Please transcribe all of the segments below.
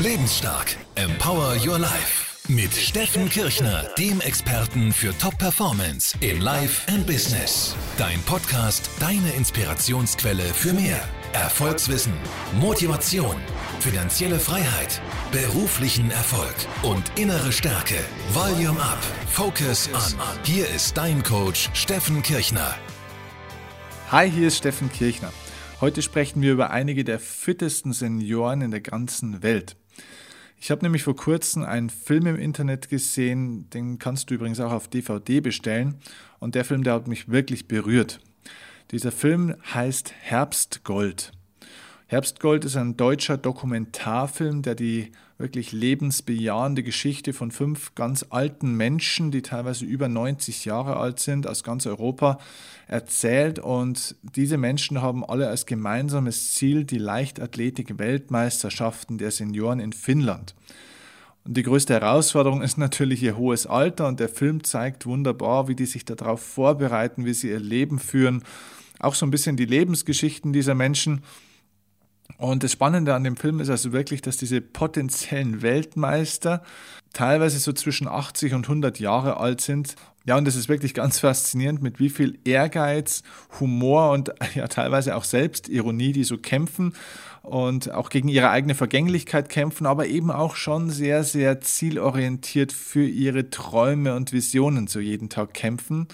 Lebensstark. Empower Your Life. Mit Steffen Kirchner, dem Experten für Top-Performance in Life and Business. Dein Podcast, deine Inspirationsquelle für mehr. Erfolgswissen, Motivation, finanzielle Freiheit, beruflichen Erfolg und innere Stärke. Volume Up. Focus On. Hier ist dein Coach Steffen Kirchner. Hi, hier ist Steffen Kirchner. Heute sprechen wir über einige der fittesten Senioren in der ganzen Welt. Ich habe nämlich vor kurzem einen Film im Internet gesehen, den kannst du übrigens auch auf DVD bestellen. Und der Film, der hat mich wirklich berührt. Dieser Film heißt Herbstgold. Herbstgold ist ein deutscher Dokumentarfilm, der die wirklich lebensbejahende Geschichte von fünf ganz alten Menschen, die teilweise über 90 Jahre alt sind, aus ganz Europa erzählt. Und diese Menschen haben alle als gemeinsames Ziel die Leichtathletik-Weltmeisterschaften der Senioren in Finnland. Und die größte Herausforderung ist natürlich ihr hohes Alter und der Film zeigt wunderbar, wie die sich darauf vorbereiten, wie sie ihr Leben führen. Auch so ein bisschen die Lebensgeschichten dieser Menschen. Und das Spannende an dem Film ist also wirklich, dass diese potenziellen Weltmeister teilweise so zwischen 80 und 100 Jahre alt sind. Ja, und das ist wirklich ganz faszinierend, mit wie viel Ehrgeiz, Humor und ja teilweise auch Selbstironie die so kämpfen und auch gegen ihre eigene Vergänglichkeit kämpfen, aber eben auch schon sehr, sehr zielorientiert für ihre Träume und Visionen so jeden Tag kämpfen.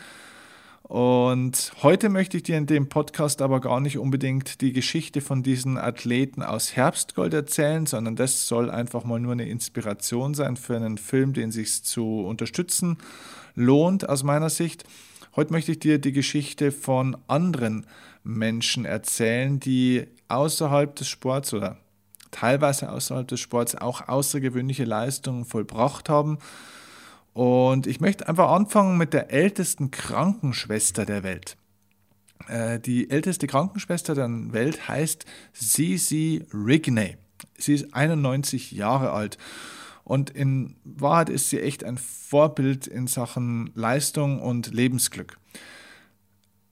Und heute möchte ich dir in dem Podcast aber gar nicht unbedingt die Geschichte von diesen Athleten aus Herbstgold erzählen, sondern das soll einfach mal nur eine Inspiration sein für einen Film, den sich zu unterstützen lohnt aus meiner Sicht. Heute möchte ich dir die Geschichte von anderen Menschen erzählen, die außerhalb des Sports oder teilweise außerhalb des Sports auch außergewöhnliche Leistungen vollbracht haben und ich möchte einfach anfangen mit der ältesten Krankenschwester der Welt. Äh, die älteste Krankenschwester der Welt heißt Sisi Rigney. Sie ist 91 Jahre alt. Und in Wahrheit ist sie echt ein Vorbild in Sachen Leistung und Lebensglück.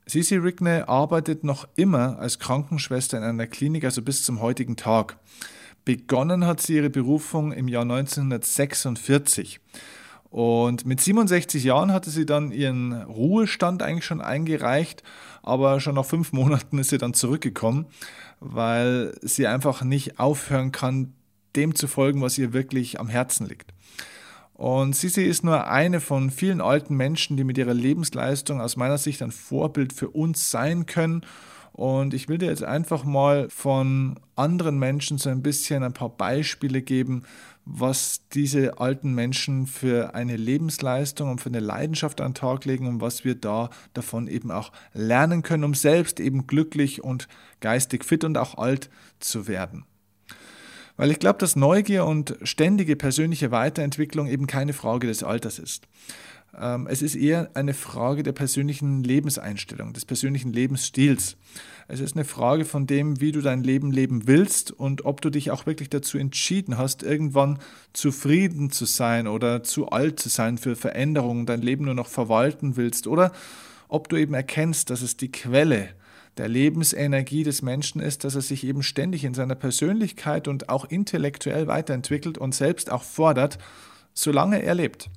Sisi Rigney arbeitet noch immer als Krankenschwester in einer Klinik, also bis zum heutigen Tag. Begonnen hat sie ihre Berufung im Jahr 1946. Und mit 67 Jahren hatte sie dann ihren Ruhestand eigentlich schon eingereicht, aber schon nach fünf Monaten ist sie dann zurückgekommen, weil sie einfach nicht aufhören kann, dem zu folgen, was ihr wirklich am Herzen liegt. Und Sisi ist nur eine von vielen alten Menschen, die mit ihrer Lebensleistung aus meiner Sicht ein Vorbild für uns sein können. Und ich will dir jetzt einfach mal von anderen Menschen so ein bisschen ein paar Beispiele geben, was diese alten Menschen für eine Lebensleistung und für eine Leidenschaft an den Tag legen und was wir da davon eben auch lernen können, um selbst eben glücklich und geistig fit und auch alt zu werden. Weil ich glaube, dass Neugier und ständige persönliche Weiterentwicklung eben keine Frage des Alters ist. Ähm, es ist eher eine Frage der persönlichen Lebenseinstellung, des persönlichen Lebensstils. Es ist eine Frage von dem, wie du dein Leben leben willst und ob du dich auch wirklich dazu entschieden hast, irgendwann zufrieden zu sein oder zu alt zu sein für Veränderungen, dein Leben nur noch verwalten willst oder ob du eben erkennst, dass es die Quelle der Lebensenergie des Menschen ist, dass er sich eben ständig in seiner Persönlichkeit und auch intellektuell weiterentwickelt und selbst auch fordert, solange er lebt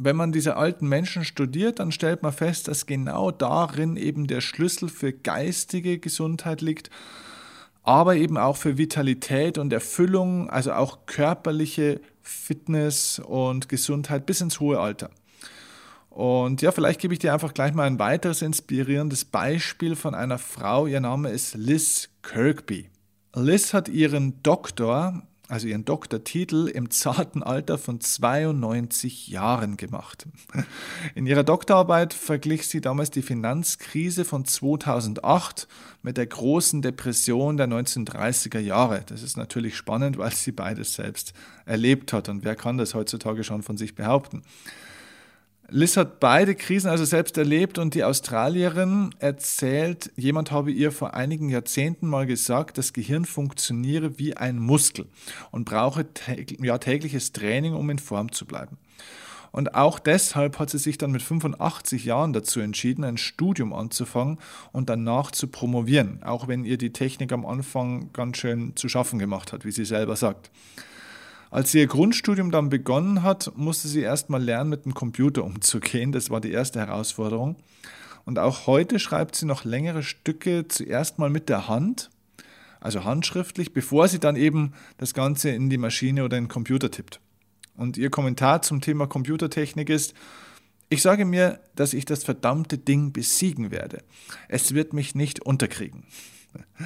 wenn man diese alten Menschen studiert, dann stellt man fest, dass genau darin eben der Schlüssel für geistige Gesundheit liegt, aber eben auch für Vitalität und Erfüllung, also auch körperliche Fitness und Gesundheit bis ins hohe Alter. Und ja, vielleicht gebe ich dir einfach gleich mal ein weiteres inspirierendes Beispiel von einer Frau. Ihr Name ist Liz Kirkby. Liz hat ihren Doktor also ihren Doktortitel, im zarten Alter von 92 Jahren gemacht. In ihrer Doktorarbeit verglich sie damals die Finanzkrise von 2008 mit der großen Depression der 1930er Jahre. Das ist natürlich spannend, weil sie beides selbst erlebt hat und wer kann das heutzutage schon von sich behaupten. Liz hat beide Krisen also selbst erlebt und die Australierin erzählt, jemand habe ihr vor einigen Jahrzehnten mal gesagt, das Gehirn funktioniere wie ein Muskel und brauche ja, tägliches Training, um in Form zu bleiben. Und auch deshalb hat sie sich dann mit 85 Jahren dazu entschieden, ein Studium anzufangen und danach zu promovieren, auch wenn ihr die Technik am Anfang ganz schön zu schaffen gemacht hat, wie sie selber sagt. Als sie ihr Grundstudium dann begonnen hat, musste sie erst mal lernen, mit dem Computer umzugehen. Das war die erste Herausforderung. Und auch heute schreibt sie noch längere Stücke zuerst mal mit der Hand, also handschriftlich, bevor sie dann eben das Ganze in die Maschine oder in den Computer tippt. Und ihr Kommentar zum Thema Computertechnik ist, ich sage mir, dass ich das verdammte Ding besiegen werde. Es wird mich nicht unterkriegen.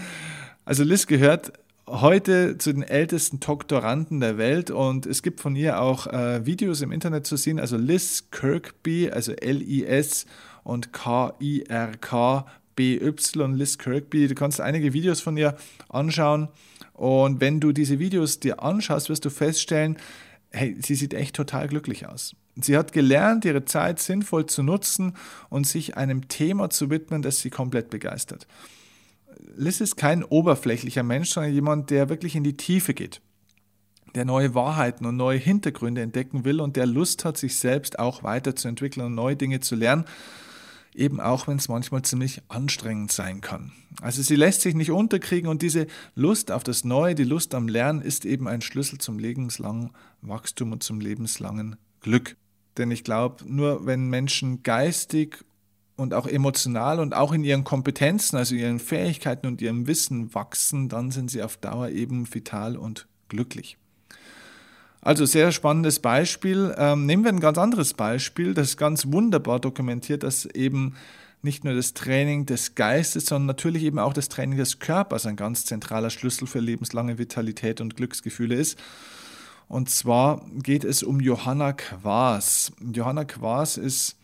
Also Liz gehört heute zu den ältesten Doktoranden der Welt und es gibt von ihr auch äh, Videos im Internet zu sehen. Also Liz Kirkby, also L-I-S und K-I-R-K-B-Y, Liz Kirkby. Du kannst einige Videos von ihr anschauen. Und wenn du diese Videos dir anschaust, wirst du feststellen, hey, sie sieht echt total glücklich aus. Sie hat gelernt, ihre Zeit sinnvoll zu nutzen und sich einem Thema zu widmen, das sie komplett begeistert. Liz ist kein oberflächlicher Mensch, sondern jemand, der wirklich in die Tiefe geht, der neue Wahrheiten und neue Hintergründe entdecken will und der Lust hat, sich selbst auch weiterzuentwickeln und neue Dinge zu lernen eben auch wenn es manchmal ziemlich anstrengend sein kann. Also sie lässt sich nicht unterkriegen und diese Lust auf das Neue, die Lust am Lernen ist eben ein Schlüssel zum lebenslangen Wachstum und zum lebenslangen Glück. Denn ich glaube, nur wenn Menschen geistig und auch emotional und auch in ihren Kompetenzen, also ihren Fähigkeiten und ihrem Wissen wachsen, dann sind sie auf Dauer eben vital und glücklich. Also sehr spannendes Beispiel. Ähm, nehmen wir ein ganz anderes Beispiel, das ganz wunderbar dokumentiert, dass eben nicht nur das Training des Geistes, sondern natürlich eben auch das Training des Körpers ein ganz zentraler Schlüssel für lebenslange Vitalität und Glücksgefühle ist. Und zwar geht es um Johanna Quaas. Johanna Quaas ist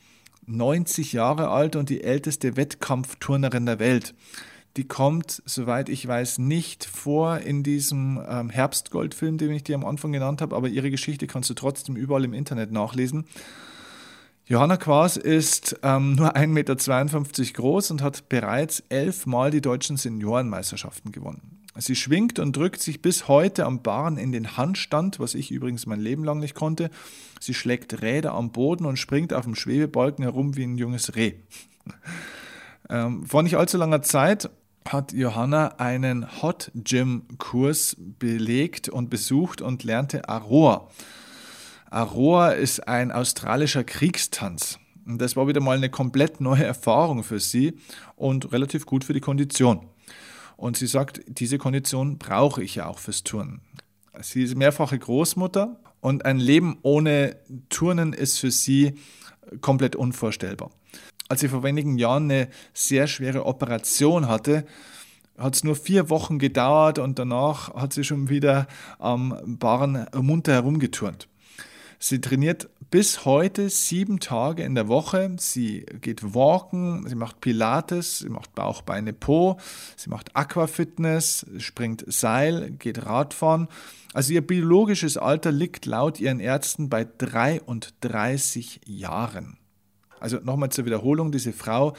90 Jahre alt und die älteste Wettkampfturnerin der Welt die kommt, soweit ich weiß, nicht vor in diesem ähm, Herbstgoldfilm, den ich dir am Anfang genannt habe, aber ihre Geschichte kannst du trotzdem überall im Internet nachlesen. Johanna Quaas ist ähm, nur 1,52 Meter groß und hat bereits elfmal die deutschen Seniorenmeisterschaften gewonnen. Sie schwingt und drückt sich bis heute am Barren in den Handstand, was ich übrigens mein Leben lang nicht konnte. Sie schlägt Räder am Boden und springt auf dem Schwebebalken herum wie ein junges Reh. Ähm, vor nicht allzu langer Zeit hat Johanna einen Hot Gym Kurs belegt und besucht und lernte Aroa. Aroa ist ein australischer Kriegstanz. Und das war wieder mal eine komplett neue Erfahrung für sie und relativ gut für die Kondition. Und sie sagt, diese Kondition brauche ich ja auch fürs Turnen. Sie ist mehrfache Großmutter und ein Leben ohne Turnen ist für sie komplett unvorstellbar als sie vor wenigen Jahren eine sehr schwere Operation hatte, hat es nur vier Wochen gedauert und danach hat sie schon wieder am Barren munter herumgeturnt. Sie trainiert bis heute sieben Tage in der Woche. Sie geht walken, sie macht Pilates, sie macht Bauch, Beine, Po, sie macht Aquafitness, springt Seil, geht Radfahren. Also ihr biologisches Alter liegt laut ihren Ärzten bei 33 Jahren. Also nochmal zur Wiederholung, diese Frau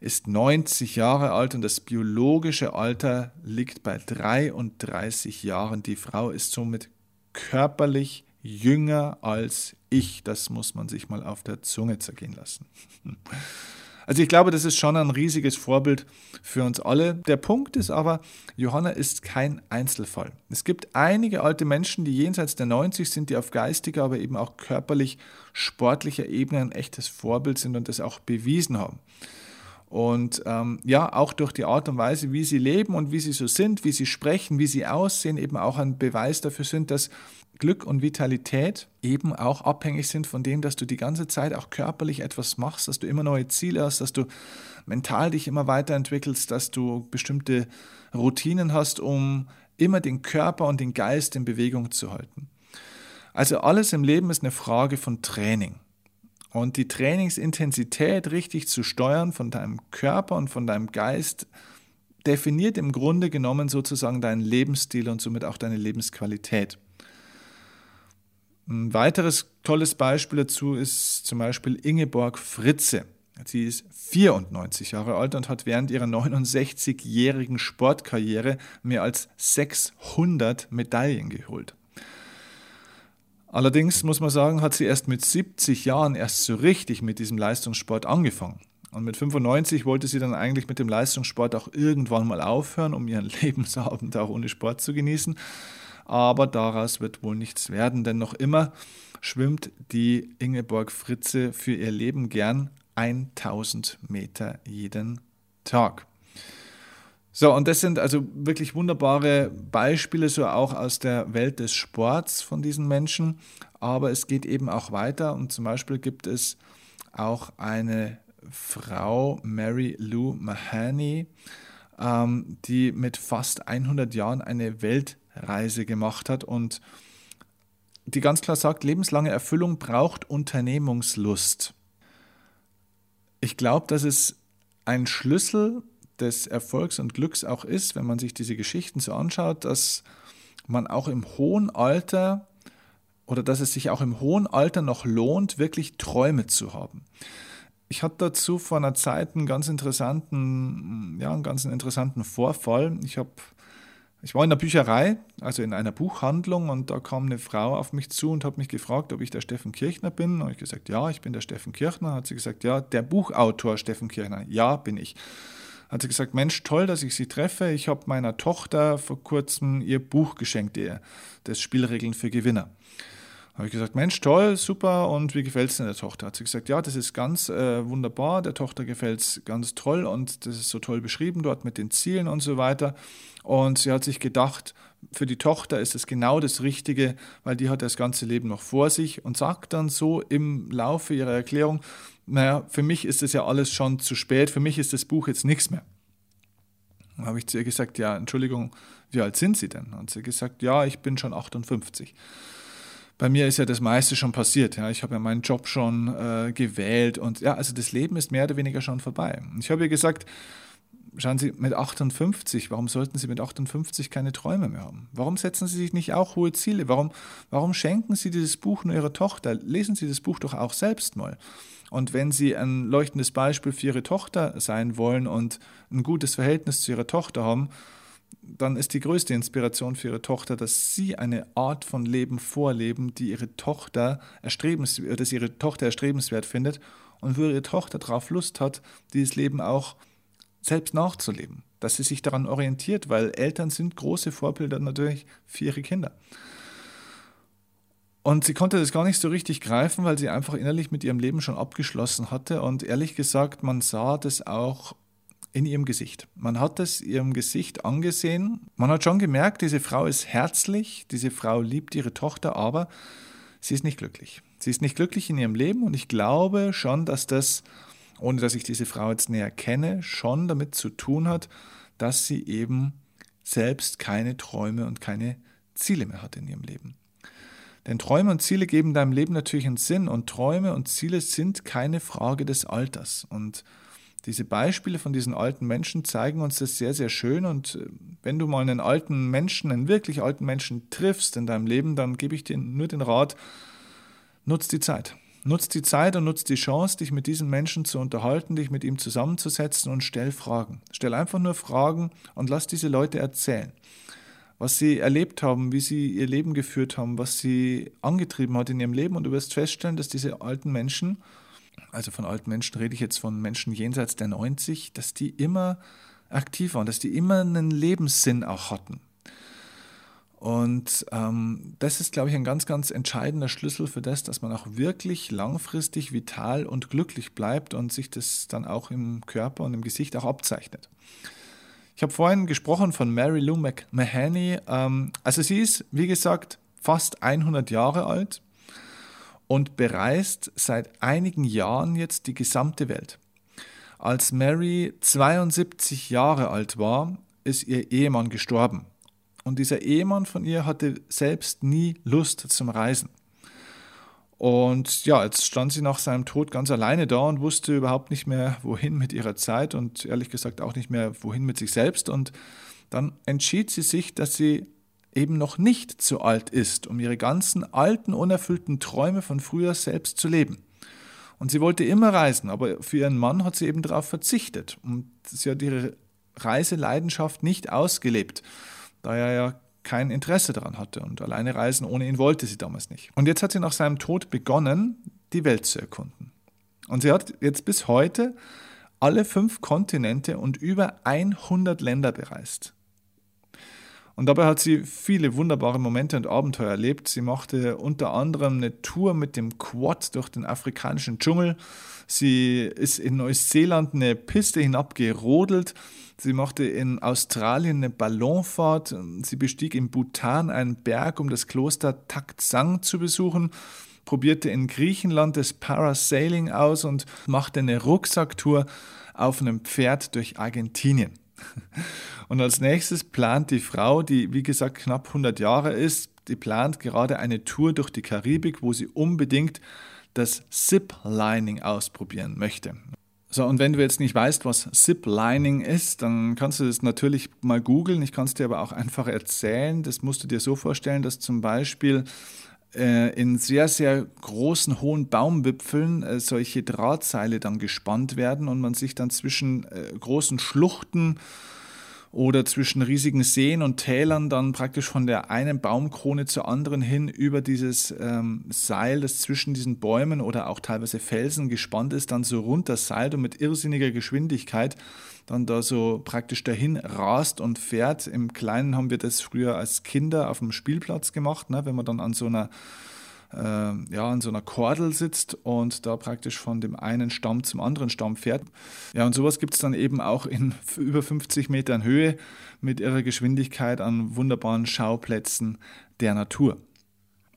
ist 90 Jahre alt und das biologische Alter liegt bei 33 Jahren. Die Frau ist somit körperlich jünger als ich. Das muss man sich mal auf der Zunge zergehen lassen. Also ich glaube, das ist schon ein riesiges Vorbild für uns alle. Der Punkt ist aber, Johanna ist kein Einzelfall. Es gibt einige alte Menschen, die jenseits der 90 sind, die auf geistiger, aber eben auch körperlich sportlicher Ebene ein echtes Vorbild sind und das auch bewiesen haben. Und ähm, ja, auch durch die Art und Weise, wie sie leben und wie sie so sind, wie sie sprechen, wie sie aussehen, eben auch ein Beweis dafür sind, dass Glück und Vitalität eben auch abhängig sind von dem, dass du die ganze Zeit auch körperlich etwas machst, dass du immer neue Ziele hast, dass du mental dich immer weiterentwickelst, dass du bestimmte Routinen hast, um immer den Körper und den Geist in Bewegung zu halten. Also alles im Leben ist eine Frage von Training. Und die Trainingsintensität richtig zu steuern von deinem Körper und von deinem Geist definiert im Grunde genommen sozusagen deinen Lebensstil und somit auch deine Lebensqualität. Ein weiteres tolles Beispiel dazu ist zum Beispiel Ingeborg Fritze. Sie ist 94 Jahre alt und hat während ihrer 69-jährigen Sportkarriere mehr als 600 Medaillen geholt. Allerdings muss man sagen, hat sie erst mit 70 Jahren erst so richtig mit diesem Leistungssport angefangen. Und mit 95 wollte sie dann eigentlich mit dem Leistungssport auch irgendwann mal aufhören, um ihren Lebensabend auch ohne Sport zu genießen. Aber daraus wird wohl nichts werden, denn noch immer schwimmt die Ingeborg Fritze für ihr Leben gern 1000 Meter jeden Tag. So, und das sind also wirklich wunderbare Beispiele, so auch aus der Welt des Sports von diesen Menschen. Aber es geht eben auch weiter und zum Beispiel gibt es auch eine Frau, Mary Lou Mahoney, ähm, die mit fast 100 Jahren eine Weltreise gemacht hat und die ganz klar sagt, lebenslange Erfüllung braucht Unternehmungslust. Ich glaube, dass es ein Schlüssel des Erfolgs und Glücks auch ist, wenn man sich diese Geschichten so anschaut, dass man auch im hohen Alter oder dass es sich auch im hohen Alter noch lohnt, wirklich Träume zu haben. Ich hatte dazu vor einer Zeit einen ganz interessanten, ja, einen ganz interessanten Vorfall. Ich habe ich war in der Bücherei, also in einer Buchhandlung, und da kam eine Frau auf mich zu und hat mich gefragt, ob ich der Steffen Kirchner bin. Und ich gesagt, ja, ich bin der Steffen Kirchner. Hat sie gesagt, ja, der Buchautor Steffen Kirchner. Ja, bin ich. Hat sie gesagt, Mensch, toll, dass ich Sie treffe. Ich habe meiner Tochter vor kurzem ihr Buch geschenkt, ihr, das Spielregeln für Gewinner. Habe ich gesagt, Mensch, toll, super, und wie gefällt es denn der Tochter? Hat sie gesagt, ja, das ist ganz äh, wunderbar, der Tochter gefällt es ganz toll und das ist so toll beschrieben dort mit den Zielen und so weiter. Und sie hat sich gedacht, für die Tochter ist es genau das Richtige, weil die hat das ganze Leben noch vor sich und sagt dann so im Laufe ihrer Erklärung, naja, für mich ist das ja alles schon zu spät, für mich ist das Buch jetzt nichts mehr. Dann habe ich zu ihr gesagt, ja, Entschuldigung, wie alt sind Sie denn? Und sie gesagt, ja, ich bin schon 58 bei mir ist ja das meiste schon passiert. Ja. Ich habe ja meinen Job schon äh, gewählt und ja, also das Leben ist mehr oder weniger schon vorbei. Ich habe ihr gesagt, schauen Sie, mit 58, warum sollten Sie mit 58 keine Träume mehr haben? Warum setzen Sie sich nicht auch hohe Ziele? Warum, warum schenken Sie dieses Buch nur Ihrer Tochter? Lesen Sie das Buch doch auch selbst mal. Und wenn Sie ein leuchtendes Beispiel für Ihre Tochter sein wollen und ein gutes Verhältnis zu Ihrer Tochter haben, dann ist die größte Inspiration für ihre Tochter, dass sie eine Art von Leben vorleben, die ihre Tochter erstrebenswert, dass ihre Tochter erstrebenswert findet und wo ihre Tochter darauf Lust hat, dieses Leben auch selbst nachzuleben, dass sie sich daran orientiert, weil Eltern sind große Vorbilder natürlich für ihre Kinder. Und sie konnte das gar nicht so richtig greifen, weil sie einfach innerlich mit ihrem Leben schon abgeschlossen hatte. Und ehrlich gesagt, man sah das auch in ihrem Gesicht. Man hat es ihrem Gesicht angesehen. Man hat schon gemerkt, diese Frau ist herzlich, diese Frau liebt ihre Tochter, aber sie ist nicht glücklich. Sie ist nicht glücklich in ihrem Leben und ich glaube schon, dass das, ohne dass ich diese Frau jetzt näher kenne, schon damit zu tun hat, dass sie eben selbst keine Träume und keine Ziele mehr hat in ihrem Leben. Denn Träume und Ziele geben deinem Leben natürlich einen Sinn und Träume und Ziele sind keine Frage des Alters. Und diese Beispiele von diesen alten Menschen zeigen uns das sehr, sehr schön. Und äh, wenn du mal einen alten Menschen, einen wirklich alten Menschen triffst in deinem Leben, dann gebe ich dir nur den Rat, nutz die Zeit. Nutz die Zeit und nutz die Chance, dich mit diesem Menschen zu unterhalten, dich mit ihm zusammenzusetzen und stell Fragen. Stell einfach nur Fragen und lass diese Leute erzählen, was sie erlebt haben, wie sie ihr Leben geführt haben, was sie angetrieben hat in ihrem Leben. Und du wirst feststellen, dass diese alten Menschen also von alten Menschen rede ich jetzt von Menschen jenseits der 90, dass die immer aktiv waren, dass die immer einen Lebenssinn auch hatten. Und ähm, das ist, glaube ich, ein ganz, ganz entscheidender Schlüssel für das, dass man auch wirklich langfristig vital und glücklich bleibt und sich das dann auch im Körper und im Gesicht auch abzeichnet. Ich habe vorhin gesprochen von Mary Lou Mahoney. Ähm, also sie ist, wie gesagt, fast 100 Jahre alt und bereist seit einigen Jahren jetzt die gesamte Welt. Als Mary 72 Jahre alt war, ist ihr Ehemann gestorben. Und dieser Ehemann von ihr hatte selbst nie Lust zum Reisen. Und ja, jetzt stand sie nach seinem Tod ganz alleine da und wusste überhaupt nicht mehr, wohin mit ihrer Zeit und ehrlich gesagt auch nicht mehr, wohin mit sich selbst. Und dann entschied sie sich, dass sie eben noch nicht zu alt ist, um ihre ganzen alten, unerfüllten Träume von früher selbst zu leben. Und sie wollte immer reisen, aber für ihren Mann hat sie eben darauf verzichtet. Und sie hat ihre Reiseleidenschaft nicht ausgelebt, da er ja kein Interesse daran hatte und alleine reisen ohne ihn wollte sie damals nicht. Und jetzt hat sie nach seinem Tod begonnen, die Welt zu erkunden. Und sie hat jetzt bis heute alle fünf Kontinente und über 100 Länder bereist. Und dabei hat sie viele wunderbare Momente und Abenteuer erlebt. Sie machte unter anderem eine Tour mit dem Quad durch den afrikanischen Dschungel. Sie ist in Neuseeland eine Piste hinabgerodelt. Sie machte in Australien eine Ballonfahrt. Sie bestieg in Bhutan einen Berg, um das Kloster Taktsang zu besuchen probierte in Griechenland das Parasailing aus und machte eine Rucksacktour auf einem Pferd durch Argentinien. Und als nächstes plant die Frau, die wie gesagt knapp 100 Jahre ist, die plant gerade eine Tour durch die Karibik, wo sie unbedingt das Zip-Lining ausprobieren möchte. So, und wenn du jetzt nicht weißt, was Zip-Lining ist, dann kannst du das natürlich mal googeln. Ich kann es dir aber auch einfach erzählen. Das musst du dir so vorstellen, dass zum Beispiel in sehr, sehr großen, hohen Baumwipfeln äh, solche Drahtseile dann gespannt werden und man sich dann zwischen äh, großen Schluchten oder zwischen riesigen Seen und Tälern dann praktisch von der einen Baumkrone zur anderen hin über dieses ähm, Seil, das zwischen diesen Bäumen oder auch teilweise Felsen gespannt ist, dann so runter seilt und mit irrsinniger Geschwindigkeit dann da so praktisch dahin rast und fährt. Im Kleinen haben wir das früher als Kinder auf dem Spielplatz gemacht, ne, wenn man dann an so einer ja, an so einer Kordel sitzt und da praktisch von dem einen Stamm zum anderen Stamm fährt. Ja, und sowas gibt es dann eben auch in über 50 Metern Höhe mit ihrer Geschwindigkeit an wunderbaren Schauplätzen der Natur.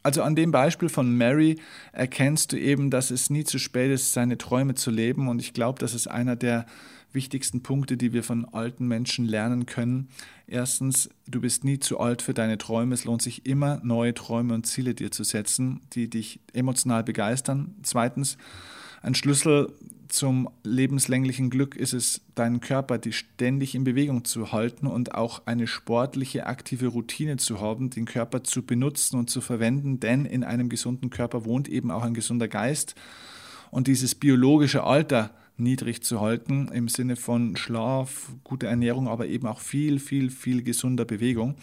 Also an dem Beispiel von Mary erkennst du eben, dass es nie zu spät ist, seine Träume zu leben. Und ich glaube, das ist einer der wichtigsten Punkte, die wir von alten Menschen lernen können. Erstens, du bist nie zu alt für deine Träume. Es lohnt sich immer, neue Träume und Ziele dir zu setzen, die dich emotional begeistern. Zweitens, ein Schlüssel zum lebenslänglichen Glück ist es, deinen Körper die ständig in Bewegung zu halten und auch eine sportliche, aktive Routine zu haben, den Körper zu benutzen und zu verwenden, denn in einem gesunden Körper wohnt eben auch ein gesunder Geist. Und dieses biologische Alter, niedrig zu halten im Sinne von Schlaf, gute Ernährung, aber eben auch viel, viel, viel gesunder Bewegung.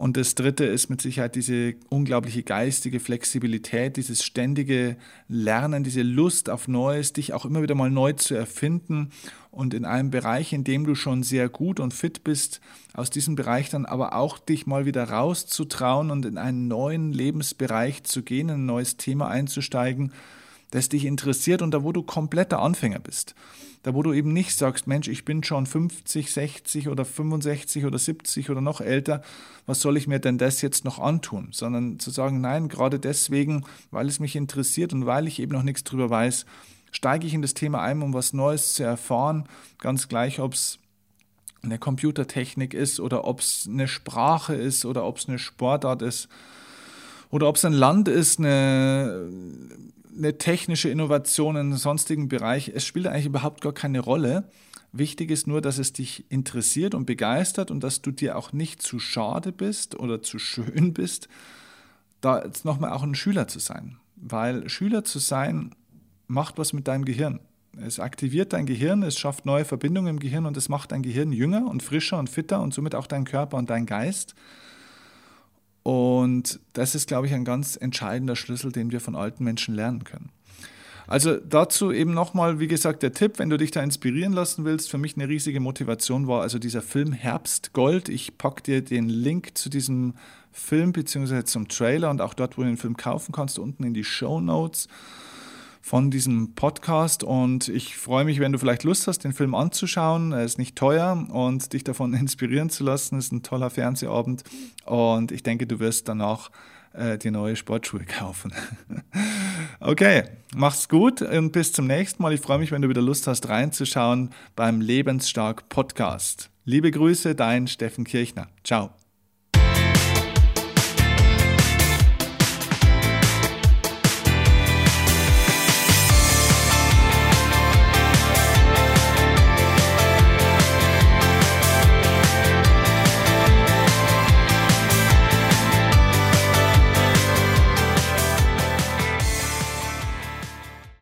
Und das Dritte ist mit Sicherheit diese unglaubliche geistige Flexibilität, dieses ständige Lernen, diese Lust auf Neues, dich auch immer wieder mal neu zu erfinden und in einem Bereich, in dem du schon sehr gut und fit bist, aus diesem Bereich dann aber auch dich mal wieder rauszutrauen und in einen neuen Lebensbereich zu gehen, in ein neues Thema einzusteigen das dich interessiert und da, wo du kompletter Anfänger bist. Da, wo du eben nicht sagst, Mensch, ich bin schon 50, 60 oder 65 oder 70 oder noch älter, was soll ich mir denn das jetzt noch antun? Sondern zu sagen, nein, gerade deswegen, weil es mich interessiert und weil ich eben noch nichts drüber weiß, steige ich in das Thema ein, um was Neues zu erfahren, ganz gleich, ob es eine Computertechnik ist oder ob es eine Sprache ist oder ob es eine Sportart ist oder ob es ein Land ist, eine eine technische Innovation in einem sonstigen Bereich, es spielt eigentlich überhaupt gar keine Rolle. Wichtig ist nur, dass es dich interessiert und begeistert und dass du dir auch nicht zu schade bist oder zu schön bist, da jetzt nochmal auch ein Schüler zu sein. Weil Schüler zu sein macht was mit deinem Gehirn. Es aktiviert dein Gehirn, es schafft neue Verbindungen im Gehirn und es macht dein Gehirn jünger und frischer und fitter und somit auch dein Körper und dein Geist. Und das ist, glaube ich, ein ganz entscheidender Schlüssel, den wir von alten Menschen lernen können. Also dazu eben nochmal, wie gesagt, der Tipp, wenn du dich da inspirieren lassen willst, für mich eine riesige Motivation war also dieser Film Herbst Gold. Ich packe dir den Link zu diesem Film bzw. zum Trailer und auch dort, wo du den Film kaufen kannst, unten in die Show Notes von diesem Podcast und ich freue mich, wenn du vielleicht Lust hast, den Film anzuschauen. Er ist nicht teuer und dich davon inspirieren zu lassen. Ist ein toller Fernsehabend und ich denke, du wirst danach äh, dir neue Sportschuhe kaufen. okay, mach's gut und bis zum nächsten Mal. Ich freue mich, wenn du wieder Lust hast, reinzuschauen beim Lebensstark Podcast. Liebe Grüße, dein Steffen Kirchner. Ciao.